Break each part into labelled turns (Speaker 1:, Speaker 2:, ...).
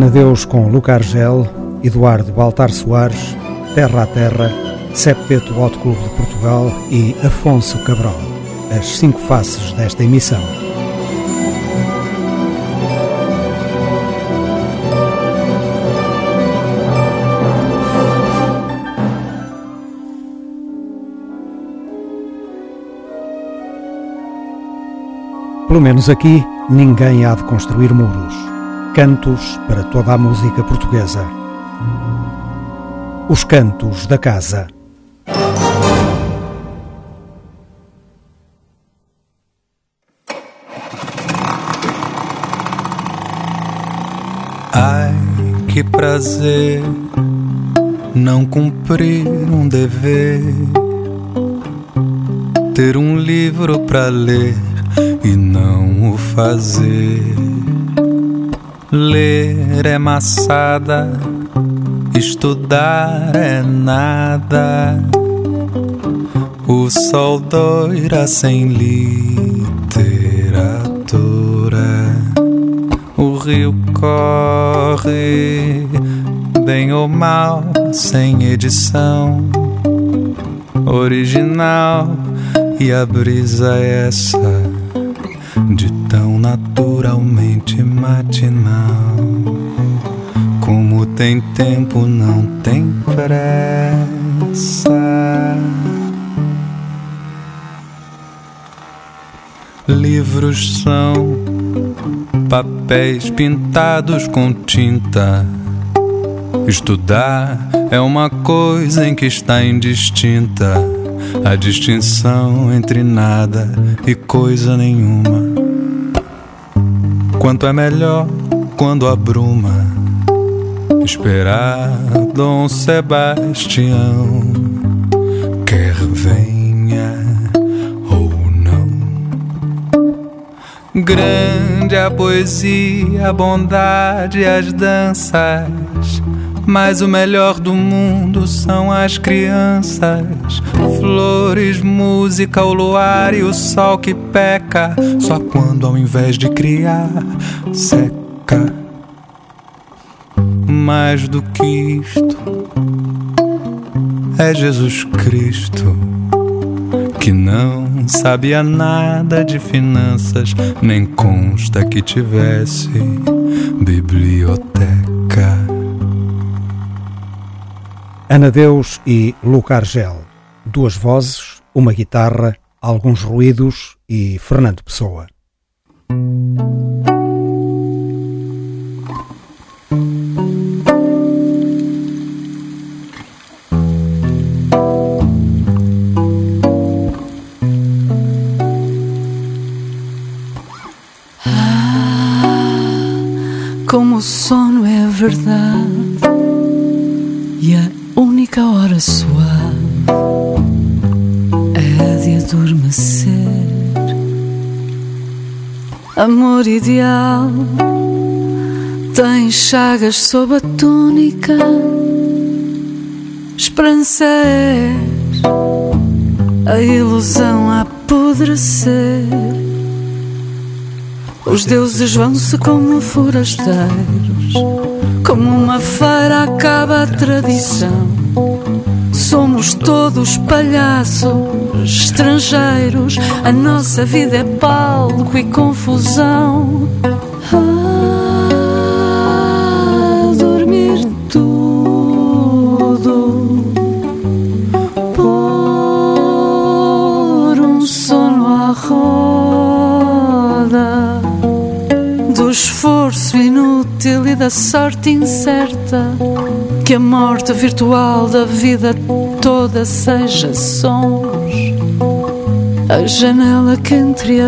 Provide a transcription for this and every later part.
Speaker 1: Anadeus com Luca Argel, Eduardo Baltar Soares, Terra a Terra, Septeto Hot Clube de Portugal e Afonso Cabral. As cinco faces desta emissão. Pelo menos aqui, ninguém há de construir muros. Cantos para toda a música portuguesa. Os Cantos da Casa.
Speaker 2: Ai, que prazer não cumprir um dever, ter um livro para ler e não o fazer. Ler é maçada, estudar é nada. O sol doira sem literatura. O rio corre, bem ou mal, sem edição. Original e a brisa é essa naturalmente matinal. Como tem tempo, não tem pressa. Livros são papéis pintados com tinta. Estudar é uma coisa em que está indistinta a distinção entre nada e coisa nenhuma. Quanto é melhor quando abruma esperar Dom Sebastião, quer venha ou não. Grande a poesia, a bondade, as danças. Mas o melhor do mundo são as crianças. Flores, música, o luar e o sol que peca. Só quando ao invés de criar, seca. Mais do que isto, é Jesus Cristo que não sabia nada de finanças, nem consta que tivesse biblioteca.
Speaker 1: Anadeus e Luca Argel. Duas vozes, uma guitarra, alguns ruídos e Fernando Pessoa.
Speaker 3: como o sono é verdade e a única hora suave é a de adormecer. Amor ideal tem chagas sob a túnica. Esperança é a ilusão a apodrecer. Os deuses vão-se como forasteiros, como uma feira acaba a tradição. Somos todos palhaços, estrangeiros, a nossa vida é palco e confusão. Ah, dormir tudo, pôr um sono à roda do esforço inútil e da sorte incerta. Que a morte virtual da vida toda seja sons. A janela que entreaberta.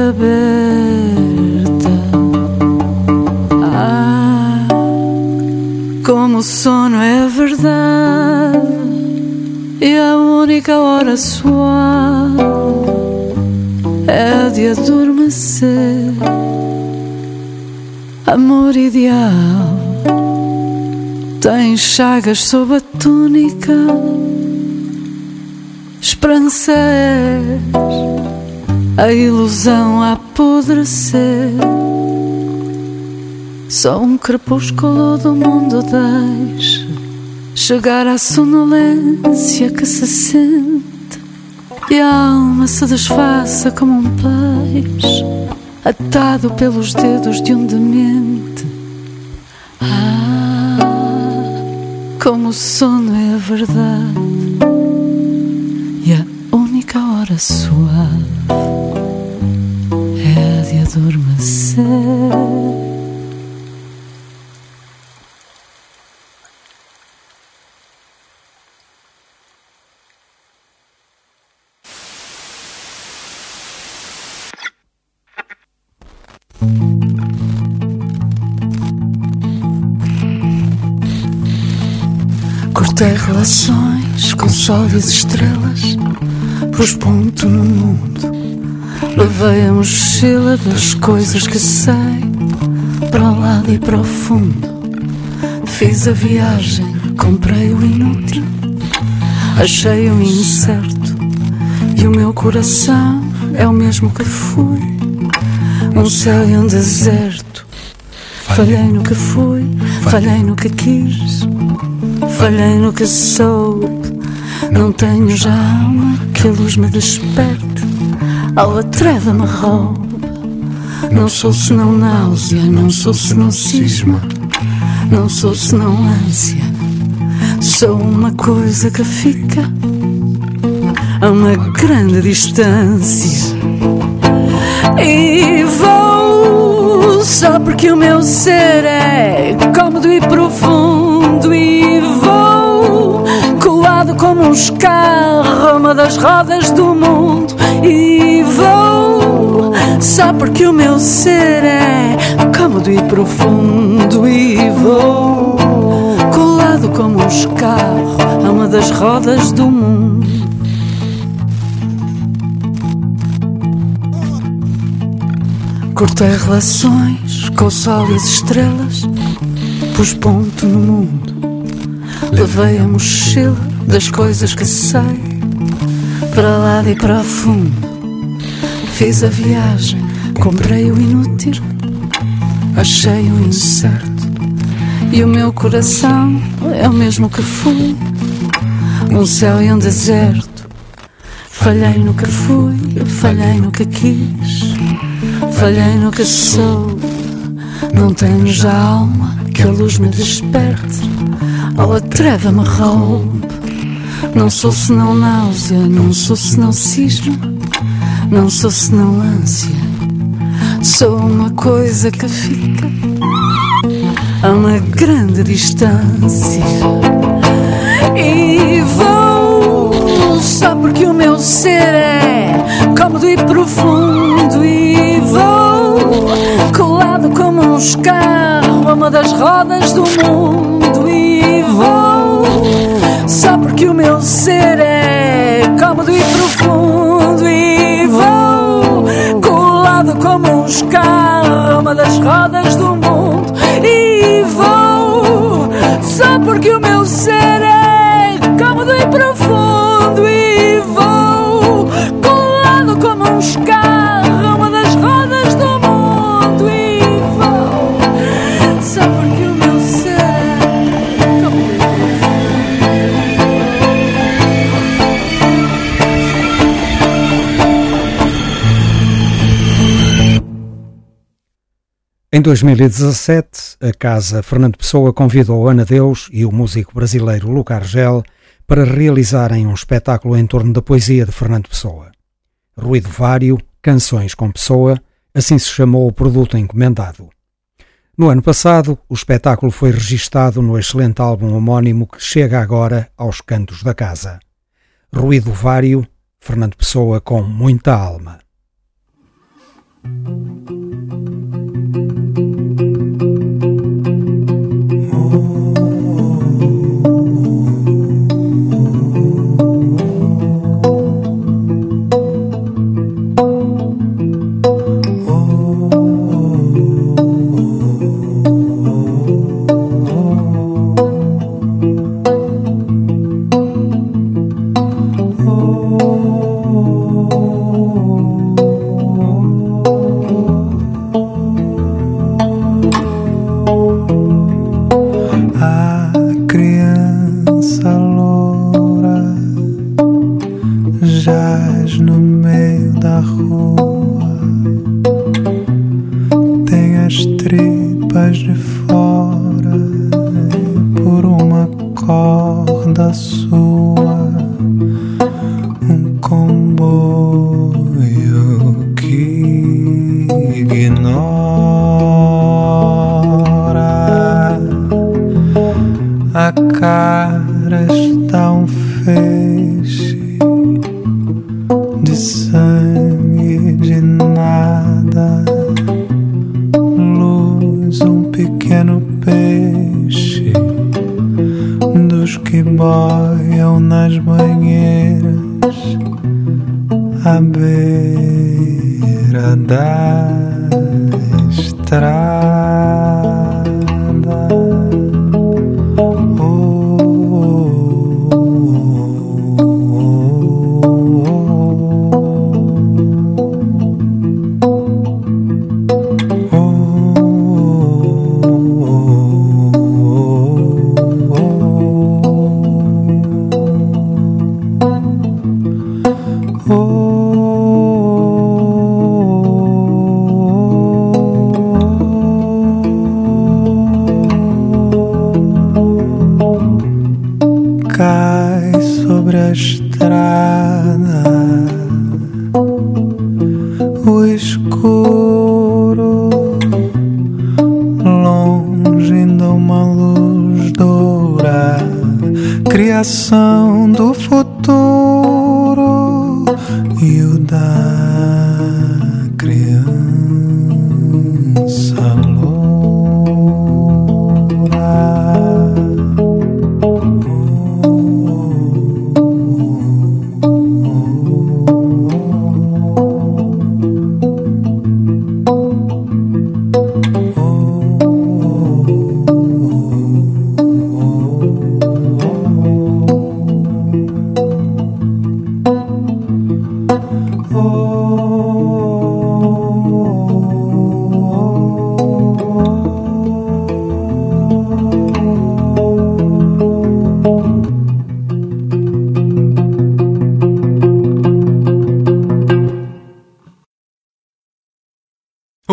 Speaker 3: Ah, como o sono é verdade e a única hora suave é de adormecer. Amor ideal tem chagas sob a túnica. Esperança é a ilusão a apodrecer. Só um crepúsculo do mundo deixa chegar à sonolência que se sente e a alma se desfaça como um peixe atado pelos dedos de um demente. Como o sono é a verdade e a única hora suave é a de adormecer. Cortei relações com sol e as estrelas, pus ponto no mundo. Levei a mochila das coisas que sei, para o lado e para o fundo. Fiz a viagem, comprei o inútil, achei o incerto, e o meu coração é o mesmo que fui. Um céu e um deserto. Falhei no que fui, falhei no que quis. Falhei no que soube, não tenho já alma que a luz me desperte, ao atreva me rouba. Não sou senão náusea, não sou senão cisma, não sou senão ânsia. Sou uma coisa que fica a uma grande distância. E vou só porque o meu ser é cômodo e profundo e colado como um escarro uma das rodas do mundo e vou só porque o meu ser é cômodo e profundo e vou colado como um escarro a uma das rodas do mundo Cortei relações com o sol e as estrelas, pus ponto no mundo. Levei a mochila das coisas que sei, para lá e para fundo. Fiz a viagem, comprei o inútil, achei o incerto. E o meu coração é o mesmo que fui, um céu e um deserto. Falhei no que fui, falhei no que quis. Falhei no que sou, não tenho já alma que a luz me desperte, ou a treva me roube. Não sou senão náusea, não sou senão cisma, não sou senão ânsia. Sou uma coisa que fica a uma grande distância. E vou só porque o meu ser é cômodo e profundo e vou colado como um escarro a uma das rodas do mundo só porque o meu ser é cômodo e profundo e vou colado como um uma das rodas do mundo e vou. Só porque o meu ser é cômodo e profundo
Speaker 1: Em 2017, a Casa Fernando Pessoa convidou Ana Deus e o músico brasileiro Luca Argel para realizarem um espetáculo em torno da poesia de Fernando Pessoa. Ruído Vário, Canções com Pessoa, assim se chamou o produto encomendado. No ano passado, o espetáculo foi registado no excelente álbum homónimo que chega agora aos cantos da casa. Ruído Vário, Fernando Pessoa com muita alma.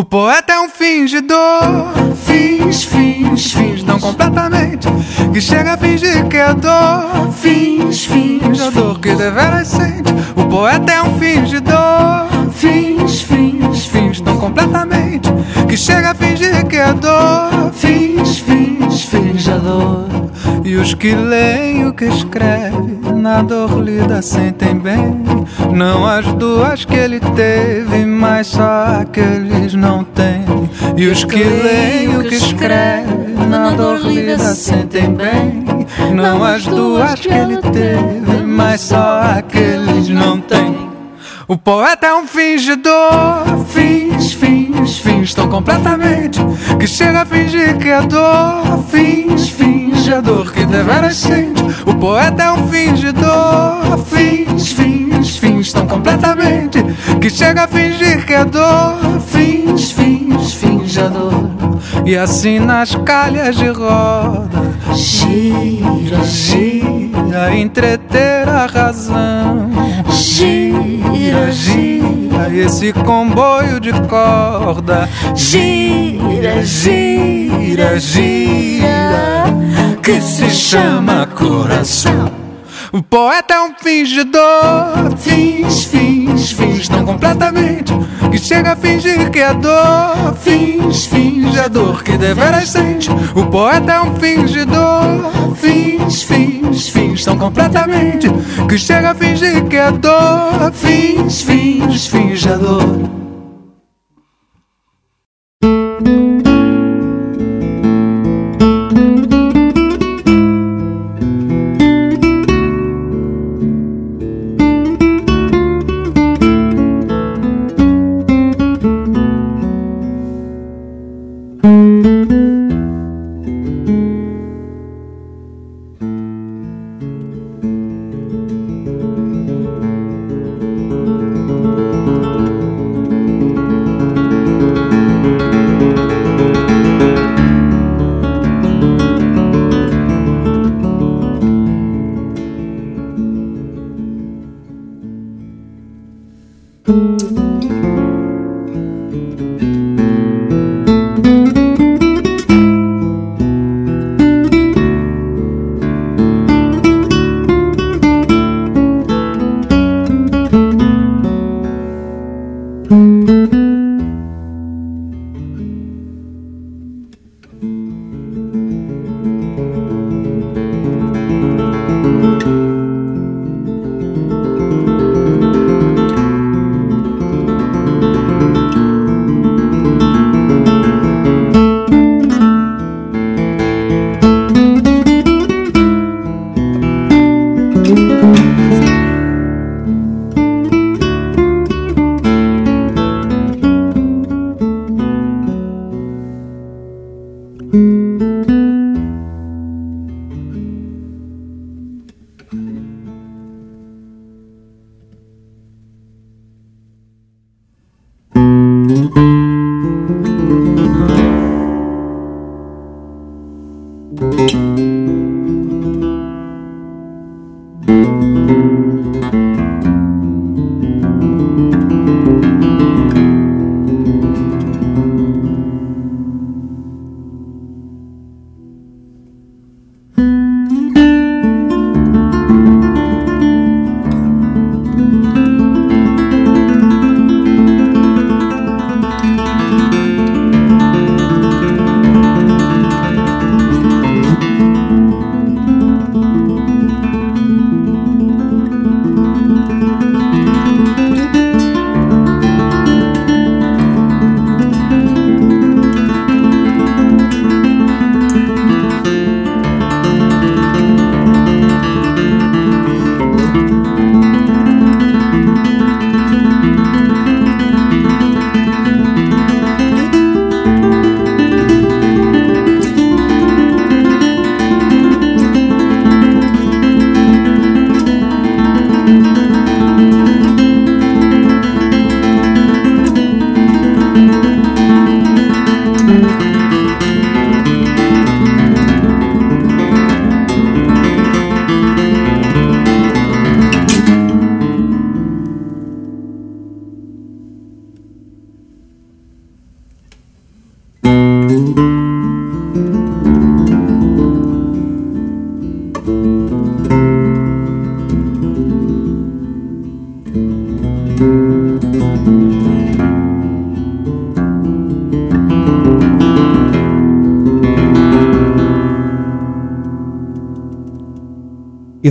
Speaker 2: Poeta é um fingidor. Fins, fins, fins, não completamente. Que chega a fingir que é dor. Fins, fins, a dor que deveras sente. O poeta é um fingidor. Fins, fins, fins, não completamente. Que chega a fingir que é dor. Fins, fins, fins, a dor. E os que leem o que escreve, na dor lida sentem bem. Não as duas que ele teve, mas só aqueles não têm. E os que leem o que escreve, na dor lida sentem bem. Não as duas que ele teve, mas só aqueles não têm. O poeta é um fingidor, fins, fins, fins, tão completamente que chega a fingir que é dor, fins, fins, a dor que deveras sente. O poeta é um fingidor, fins, fins, fins, tão completamente que chega a fingir que é dor, fins, fins, fins, a dor. E assim nas calhas de roda, gira, gira, entreter a razão, gira, gira, esse comboio de corda, gira, gira, gira, que se chama coração. O poeta é um fingidor, fins, fins, fins, tão completamente. Que chega a fingir que é dor, fins, fins, a dor que deveras sente. O poeta é um fingidor, fins, fins, fins, tão completamente. Que chega a fingir que é dor, fins, fins, fins, a dor.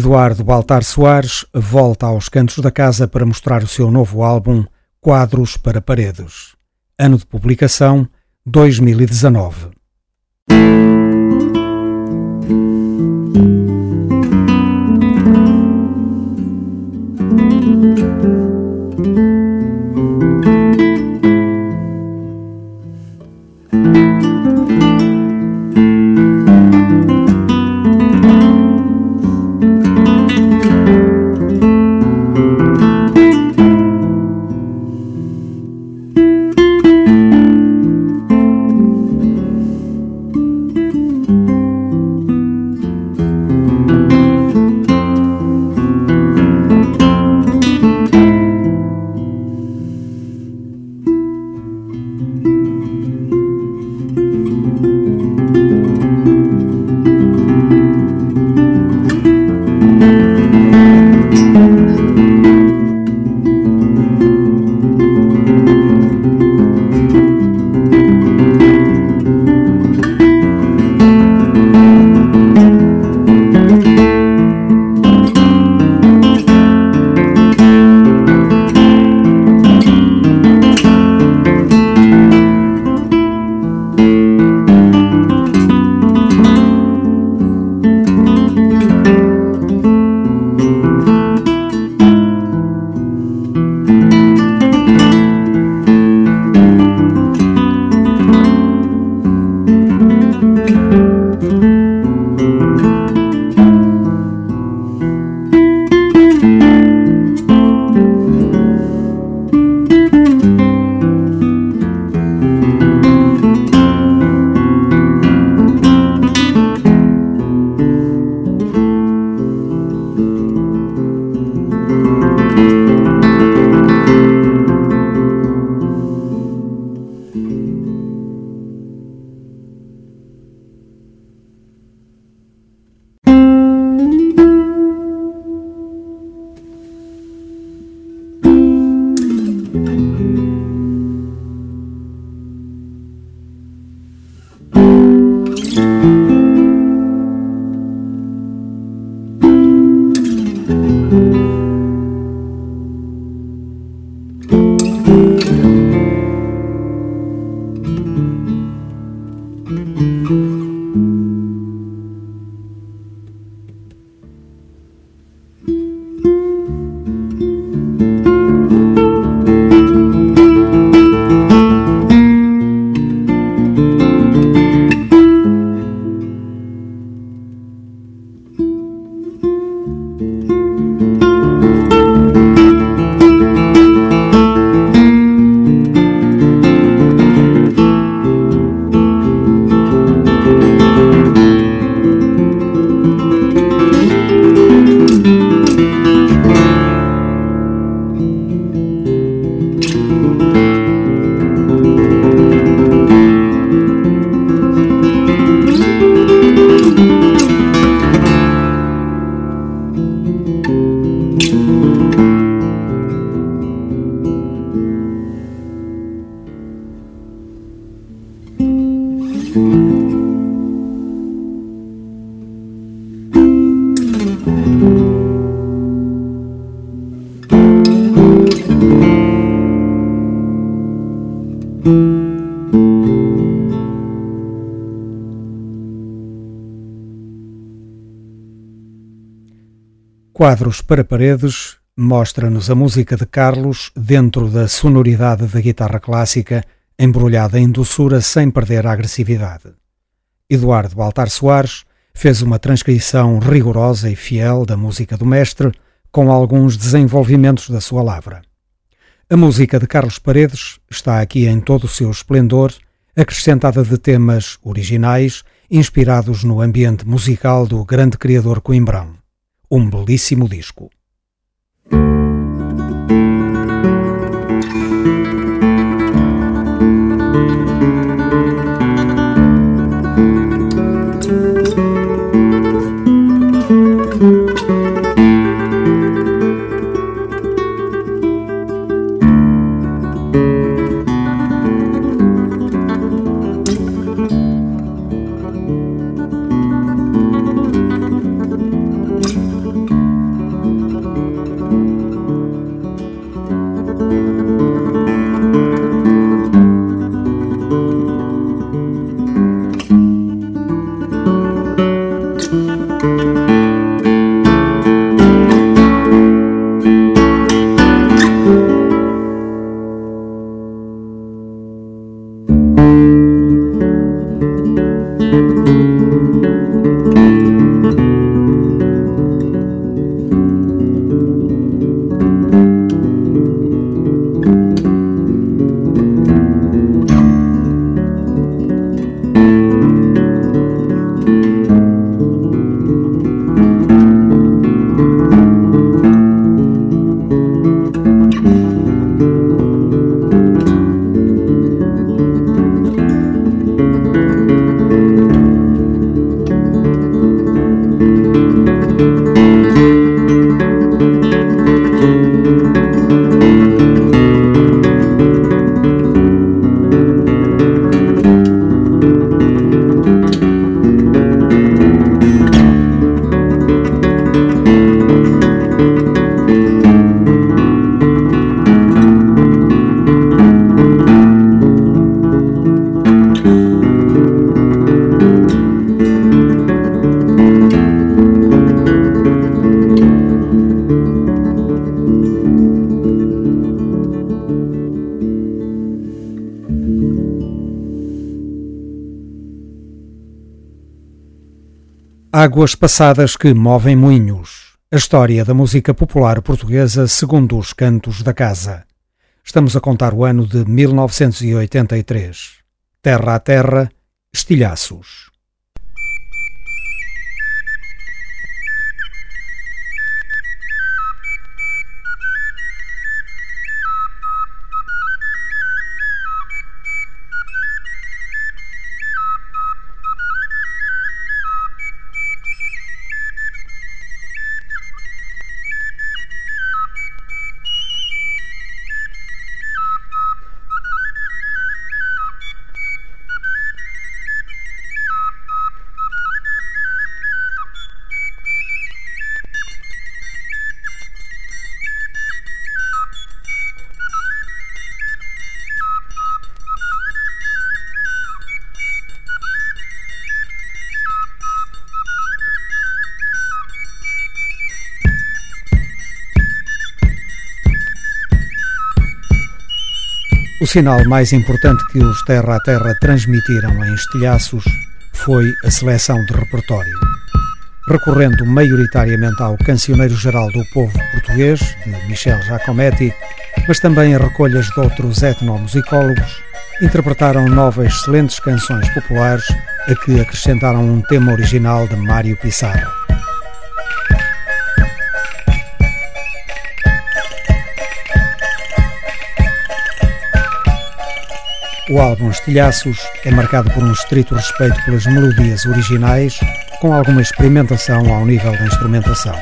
Speaker 1: Eduardo Baltar Soares volta aos cantos da casa para mostrar o seu novo álbum Quadros para Paredes. Ano de publicação 2019. Quadros para Paredes mostra-nos a música de Carlos dentro da sonoridade da guitarra clássica, embrulhada em doçura sem perder a agressividade. Eduardo Baltar Soares fez uma transcrição rigorosa e fiel da música do mestre, com alguns desenvolvimentos da sua lavra. A música de Carlos Paredes está aqui em todo o seu esplendor, acrescentada de temas originais, inspirados no ambiente musical do grande criador coimbrão um belíssimo disco. Águas passadas que movem moinhos. A história da música popular portuguesa segundo os cantos da casa. Estamos a contar o ano de 1983. Terra a terra, estilhaços. Sinal mais importante que os Terra a Terra transmitiram em estilhaços foi a seleção de repertório. Recorrendo maioritariamente ao Cancioneiro Geral do Povo Português, de Michel Giacometti, mas também a recolhas de outros etnomusicólogos, interpretaram nove excelentes canções populares a que acrescentaram um tema original de Mário Pissarra. O álbum Estilhaços é marcado por um estrito respeito pelas melodias originais, com alguma experimentação ao nível da instrumentação.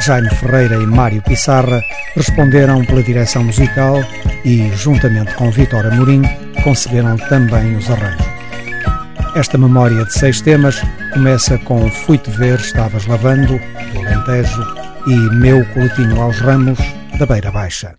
Speaker 1: Jaime Ferreira e Mário Pissarra responderam pela direção musical e, juntamente com Vitor Amorim, conceberam também os arranjos. Esta memória de seis temas começa com Fui-te ver, estavas lavando, do Alentejo, e Meu coletinho aos ramos, da Beira Baixa.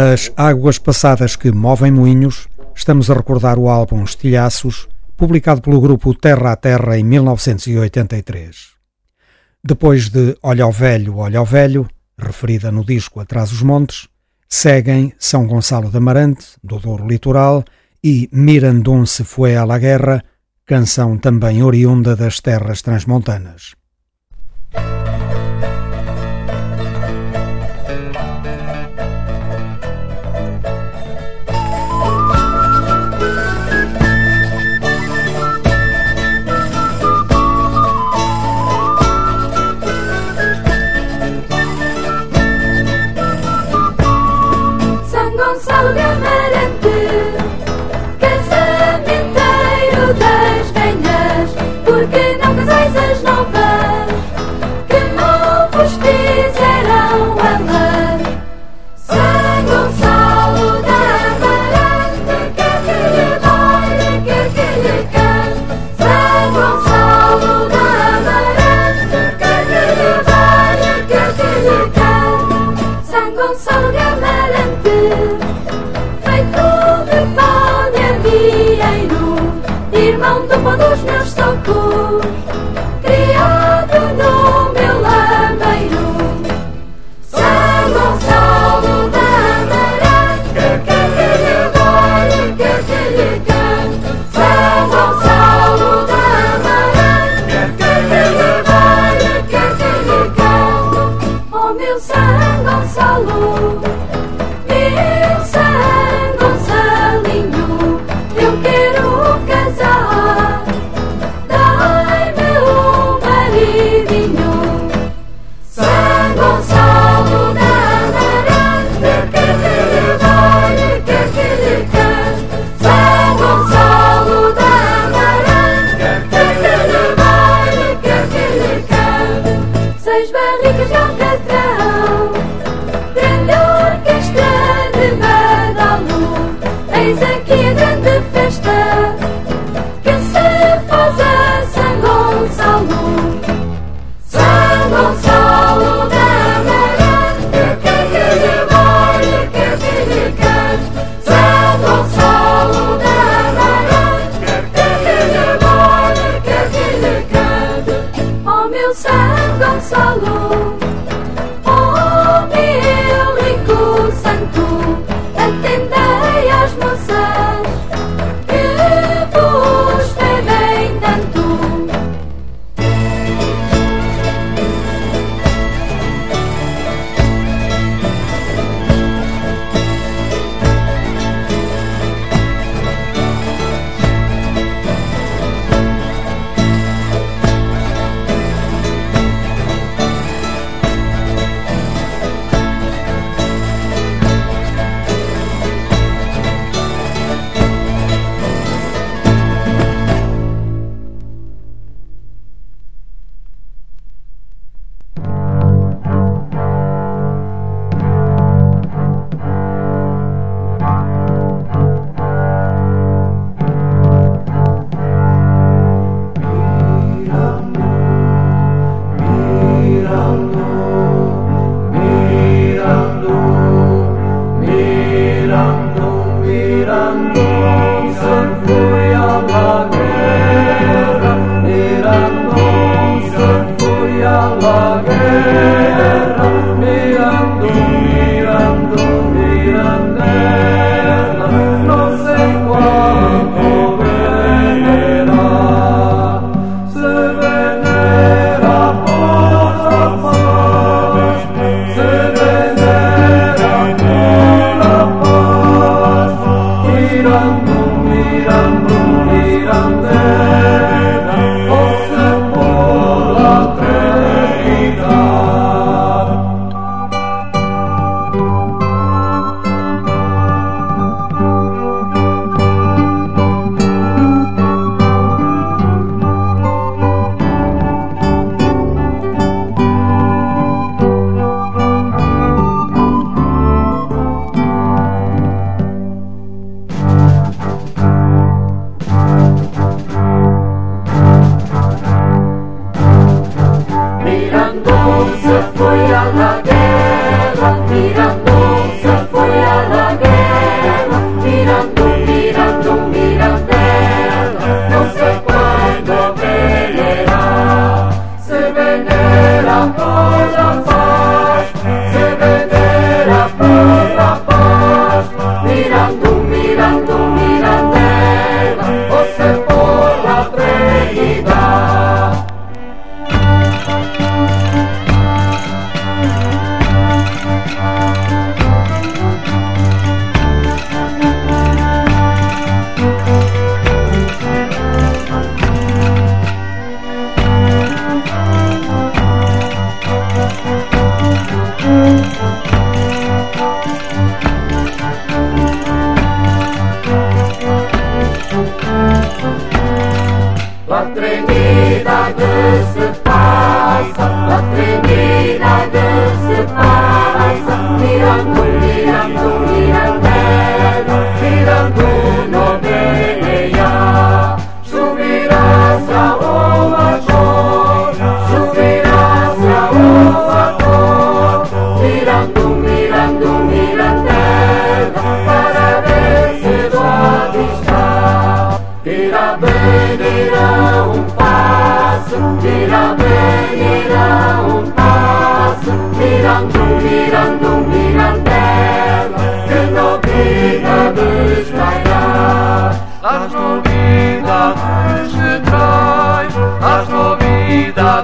Speaker 1: Nas
Speaker 4: Águas Passadas que Movem Moinhos, estamos a recordar o álbum Estilhaços, publicado pelo grupo Terra a Terra em 1983. Depois de Olha ao Velho, Olha ao Velho, referida no disco Atrás os Montes, seguem São Gonçalo de Amarante, do Douro Litoral, e Mirandum se foi à la guerra, canção também oriunda das terras transmontanas.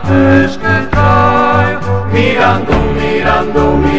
Speaker 4: que traigo, mirando, mirando, mirando.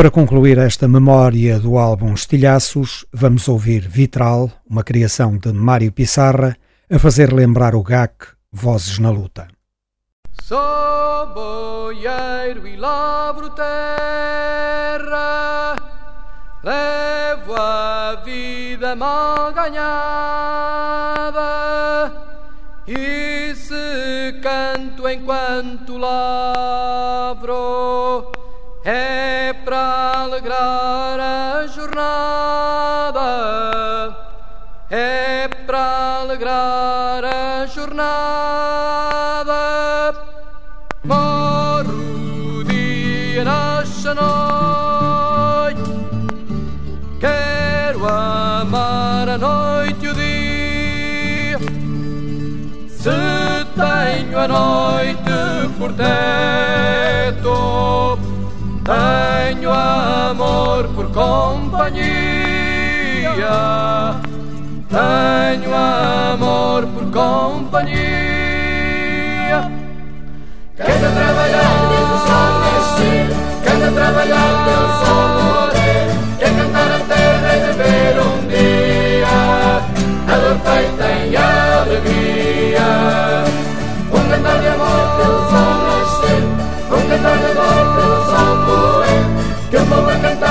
Speaker 1: Para concluir esta memória do álbum Estilhaços, vamos ouvir Vitral, uma criação de Mário Pissarra, a fazer lembrar o GAC Vozes na Luta.
Speaker 5: Sou boieiro e lavro terra, levo a vida mal ganhada, e se canto enquanto lá quarteto. Tenho amor por companhia. Tenho amor por companhia. Quero trabalhar, deus só mexer. Quero trabalhar, eu só morrer. Quer cantar a terra e beber um dia. Ela feita em alegria. que va a cantar.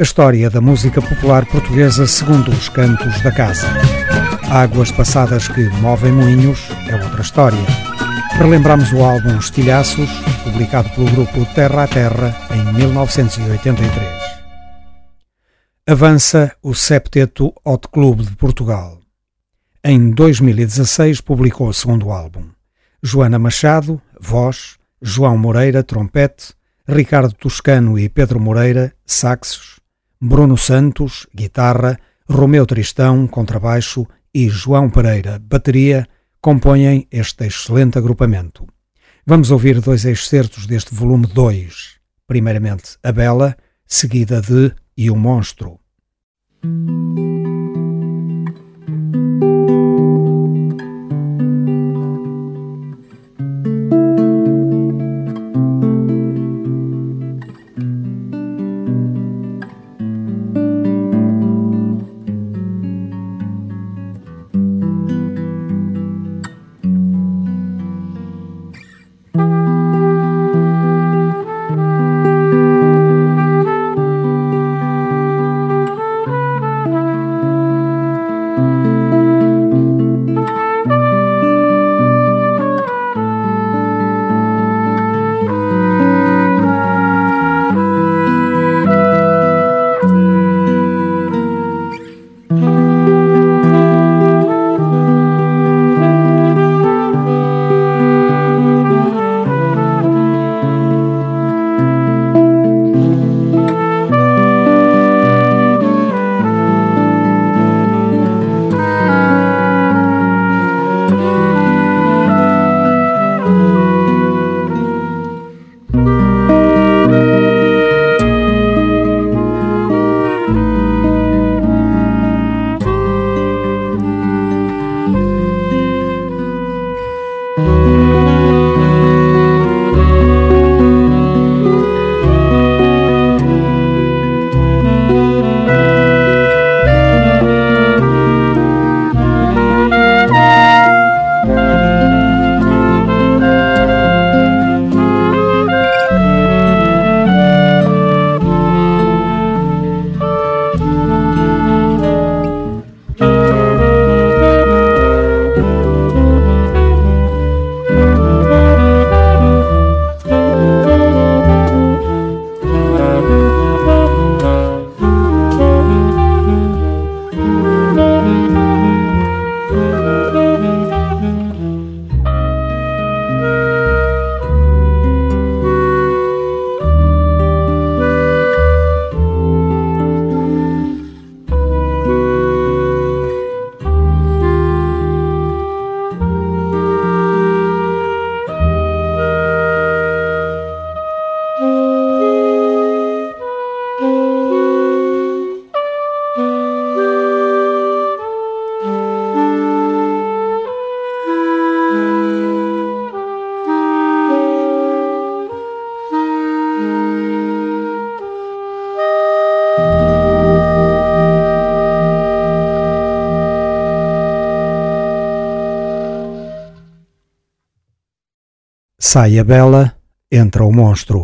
Speaker 5: A
Speaker 1: história da música popular portuguesa segundo os cantos da casa. Águas passadas que movem moinhos é outra história. Relembramos o álbum Estilhaços, publicado pelo grupo Terra a Terra em 1983. Avança o Septeto Hot Club de Portugal. Em 2016 publicou o segundo álbum. Joana Machado, voz, João Moreira, trompete, Ricardo Toscano e Pedro Moreira, saxos, Bruno Santos, guitarra, Romeu Tristão, contrabaixo e João Pereira, bateria, compõem este excelente agrupamento. Vamos ouvir dois excertos deste volume 2. Primeiramente, A Bela, seguida de E o Monstro. Sai a bela, entra o monstro.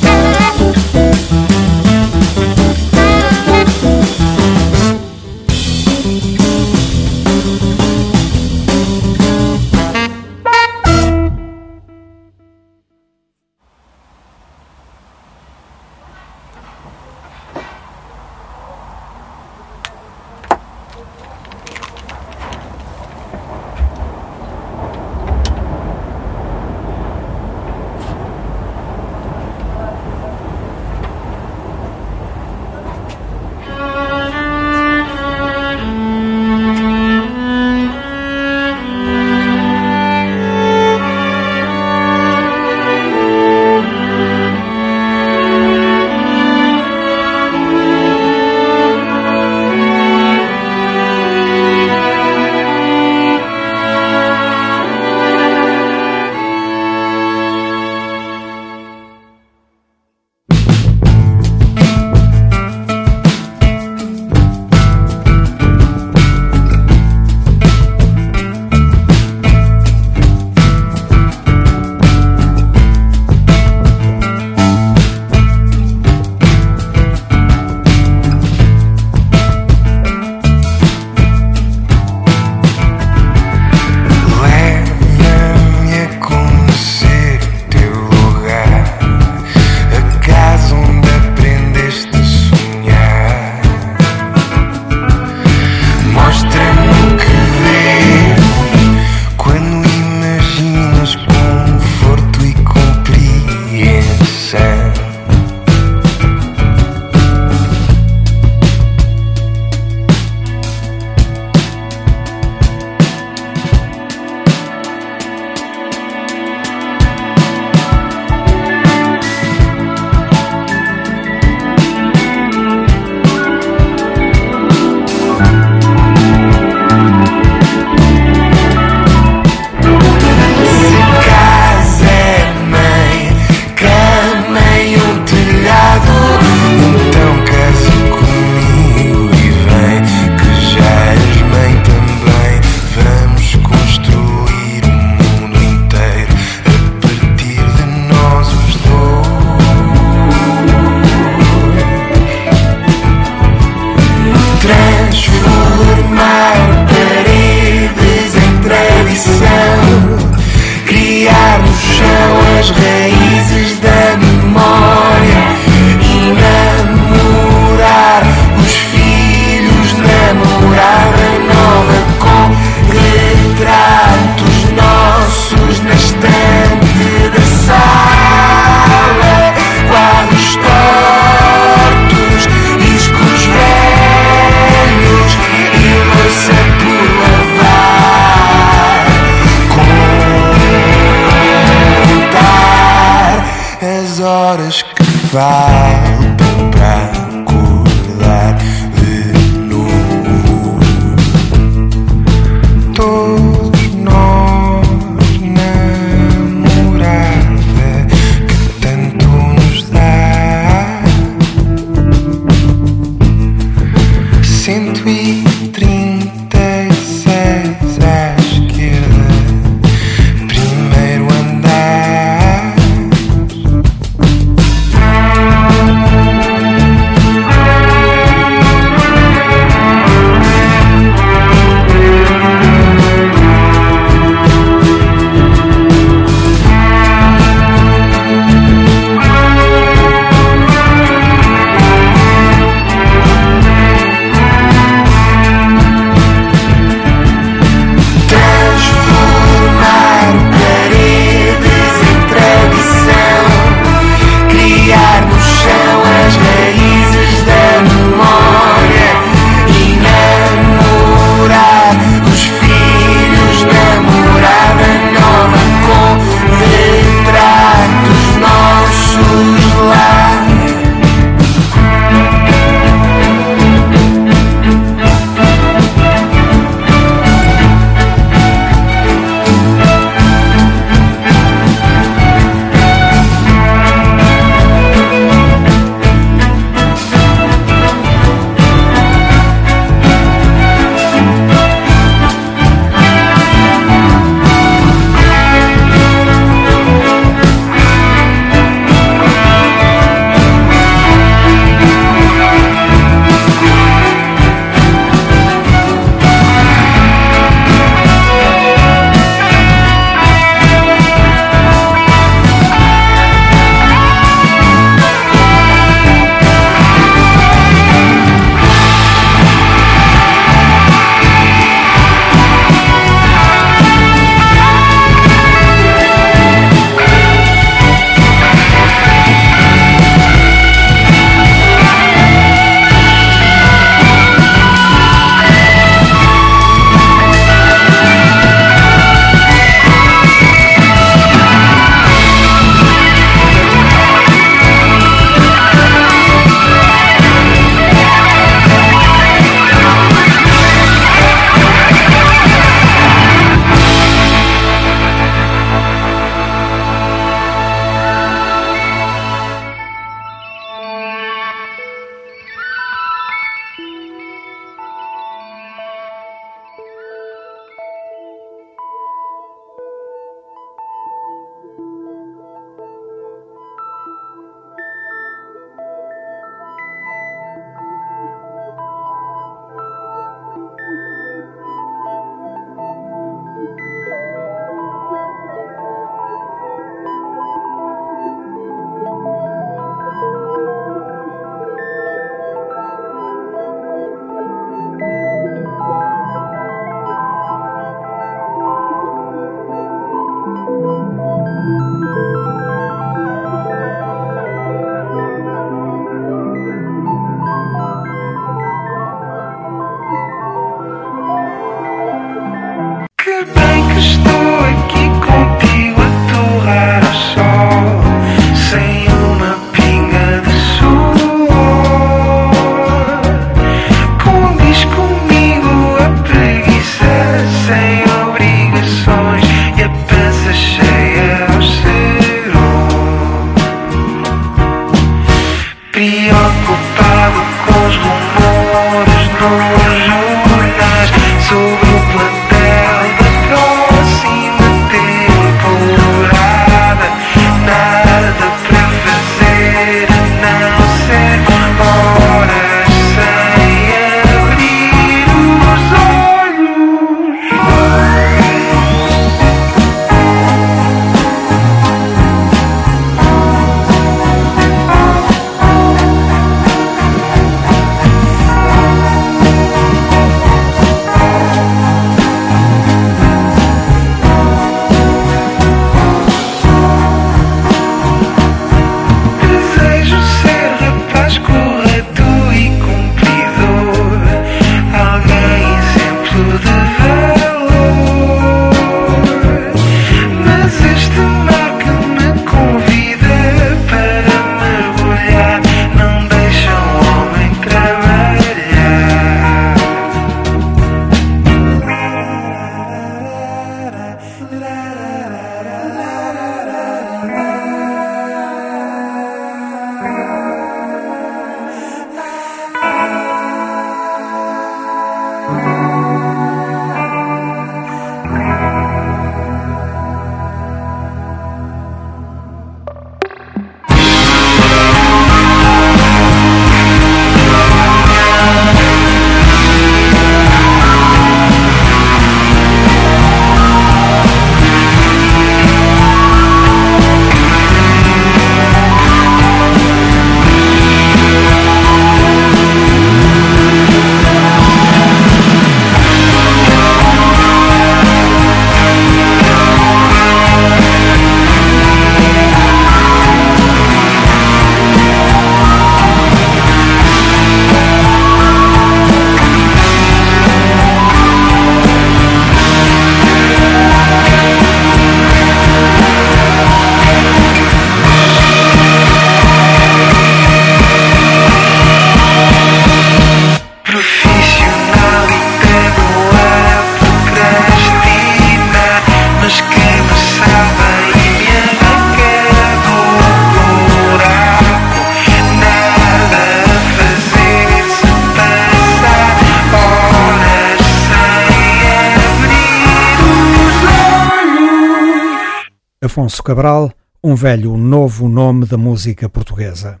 Speaker 6: Afonso Cabral, um velho novo nome da música portuguesa.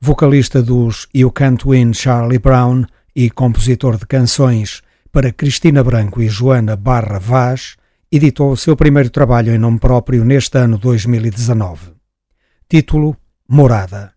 Speaker 6: Vocalista dos You Can't Win Charlie Brown e compositor de canções para Cristina Branco e Joana Barra Vaz, editou o seu primeiro trabalho em nome próprio neste ano 2019. Título: Morada.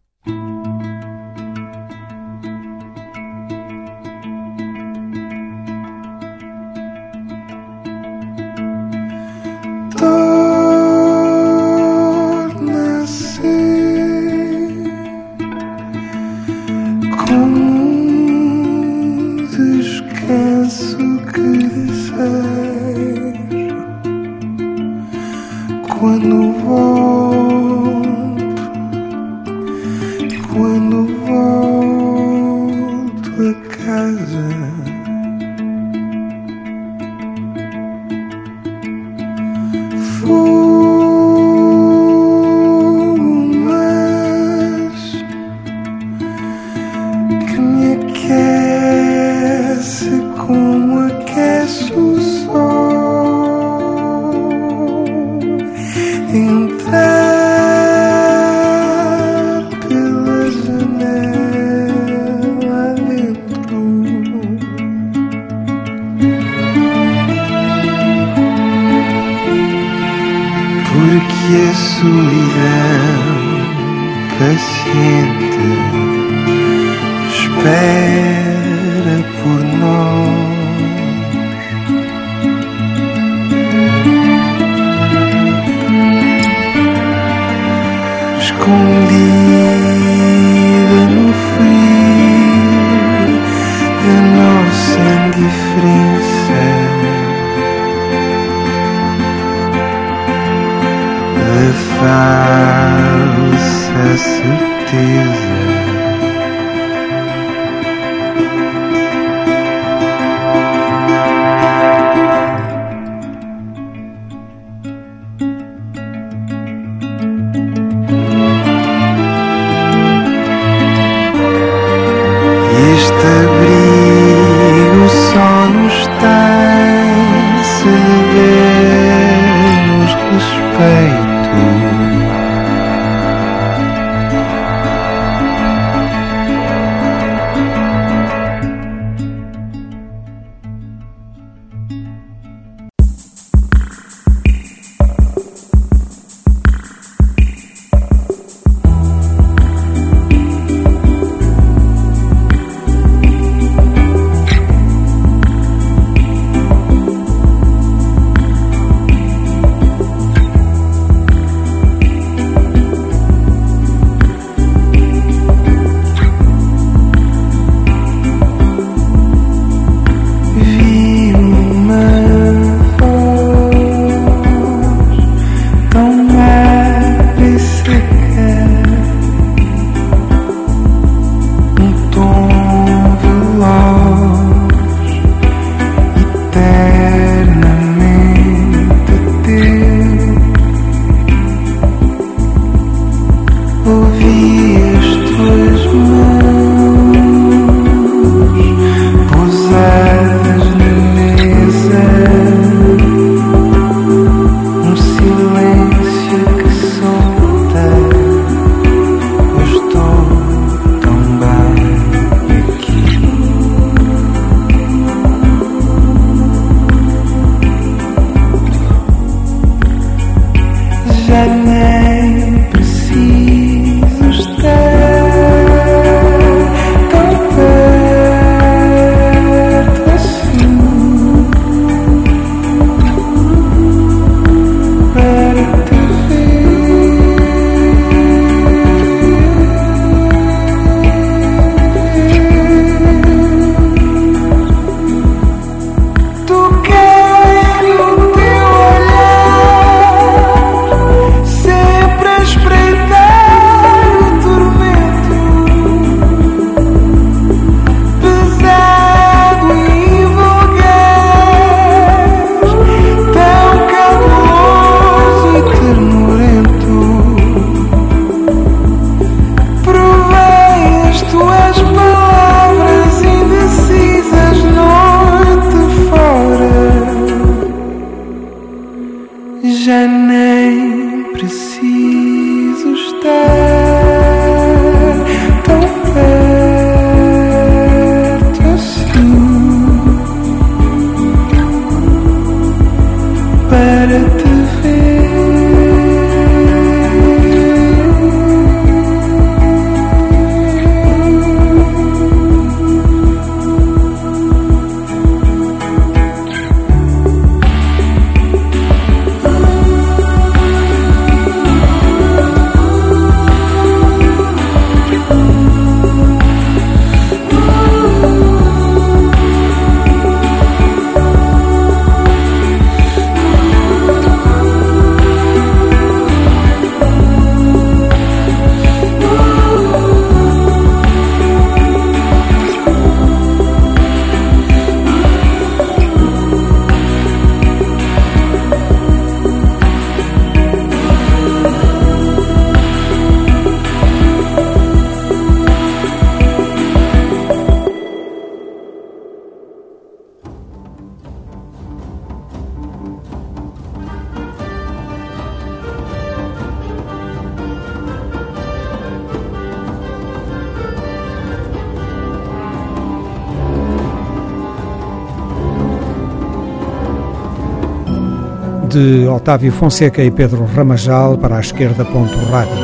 Speaker 1: Otávio Fonseca e Pedro Ramajal para a esquerda rádio.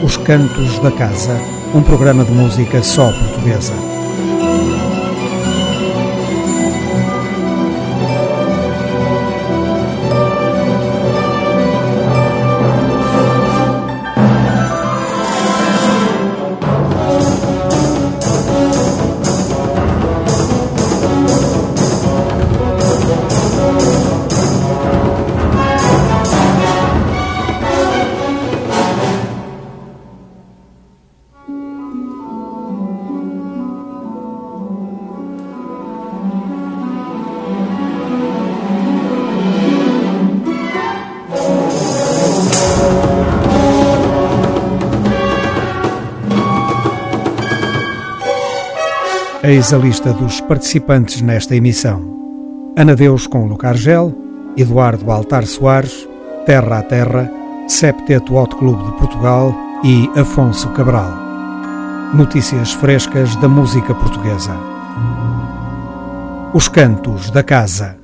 Speaker 1: Os Cantos da Casa, um programa de música só portuguesa. Eis a lista dos participantes nesta emissão. Ana Deus com Lucar Gel, Eduardo Altar Soares, Terra a Terra, Septeto Hot Clube de Portugal e Afonso Cabral. Notícias frescas da música portuguesa. Os Cantos da Casa.